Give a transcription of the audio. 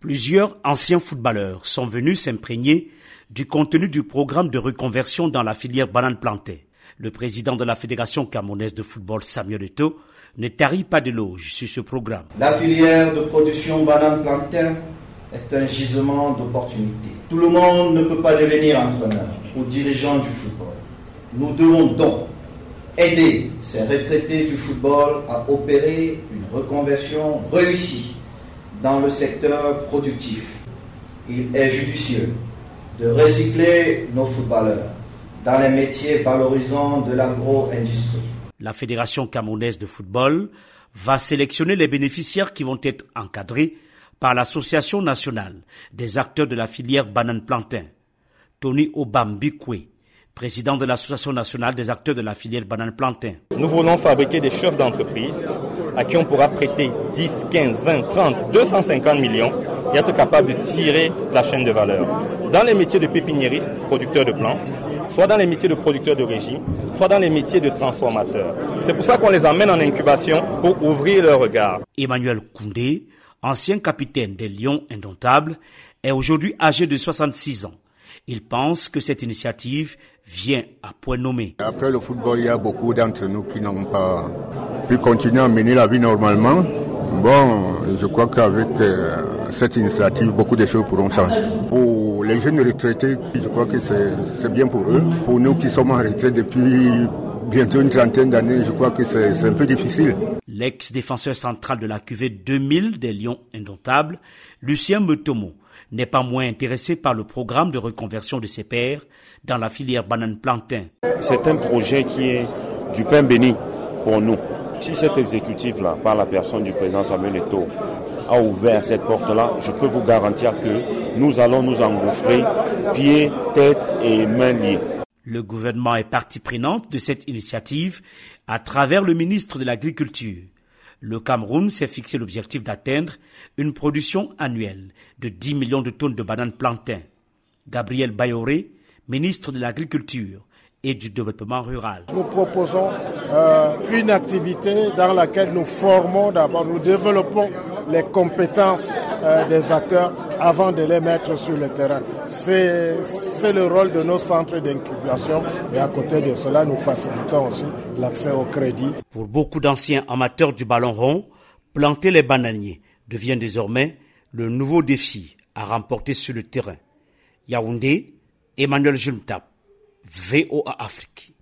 Plusieurs anciens footballeurs sont venus s'imprégner du contenu du programme de reconversion dans la filière banane plantée. Le président de la Fédération camerounaise de football, Samuel Eto'o, ne tarit pas d'éloges sur ce programme. La filière de production banane plantain est un gisement d'opportunités. Tout le monde ne peut pas devenir entraîneur ou dirigeant du football. Nous devons donc aider ces retraités du football à opérer une reconversion réussie dans le secteur productif. Il est judicieux de recycler nos footballeurs dans les métiers valorisants de l'agro-industrie. La Fédération camerounaise de football va sélectionner les bénéficiaires qui vont être encadrés par l'Association nationale des acteurs de la filière banane plantain. Tony Obambikwe, président de l'Association nationale des acteurs de la filière banane plantain. Nous voulons fabriquer des chefs d'entreprise à qui on pourra prêter 10, 15, 20, 30, 250 millions et être capable de tirer la chaîne de valeur. Dans les métiers de pépiniériste, producteur de plantes, soit dans les métiers de producteur de régime, soit dans les métiers de transformateur. C'est pour ça qu'on les emmène en incubation pour ouvrir leur regard. Emmanuel Koundé, ancien capitaine des Lions Indomptables, est aujourd'hui âgé de 66 ans. Il pense que cette initiative vient à point nommé. Après le football, il y a beaucoup d'entre nous qui n'ont pas pu continuer à mener la vie normalement. Bon, je crois qu'avec euh, cette initiative, beaucoup de choses pourront changer. Pour les jeunes retraités, je crois que c'est bien pour eux. Pour nous qui sommes en retraite depuis bientôt une trentaine d'années, je crois que c'est un peu difficile. L'ex-défenseur central de la QV 2000 des Lions Indomptables, Lucien Metomo, n'est pas moins intéressé par le programme de reconversion de ses pairs dans la filière banane plantain. C'est un projet qui est du pain béni pour nous. Si cet exécutif-là, par la personne du président Samuel Eto'o, a ouvert cette porte-là, je peux vous garantir que nous allons nous engouffrer pieds, tête et mains liés. Le gouvernement est partie prenante de cette initiative à travers le ministre de l'Agriculture. Le Cameroun s'est fixé l'objectif d'atteindre une production annuelle de 10 millions de tonnes de bananes plantain. Gabriel Bayoré, ministre de l'Agriculture, et du développement rural. Nous proposons euh, une activité dans laquelle nous formons d'abord, nous développons les compétences euh, des acteurs avant de les mettre sur le terrain. C'est le rôle de nos centres d'incubation et à côté de cela, nous facilitons aussi l'accès au crédit. Pour beaucoup d'anciens amateurs du ballon rond, planter les bananiers devient désormais le nouveau défi à remporter sur le terrain. Yaoundé, Emmanuel Juntap, VOA Afrique.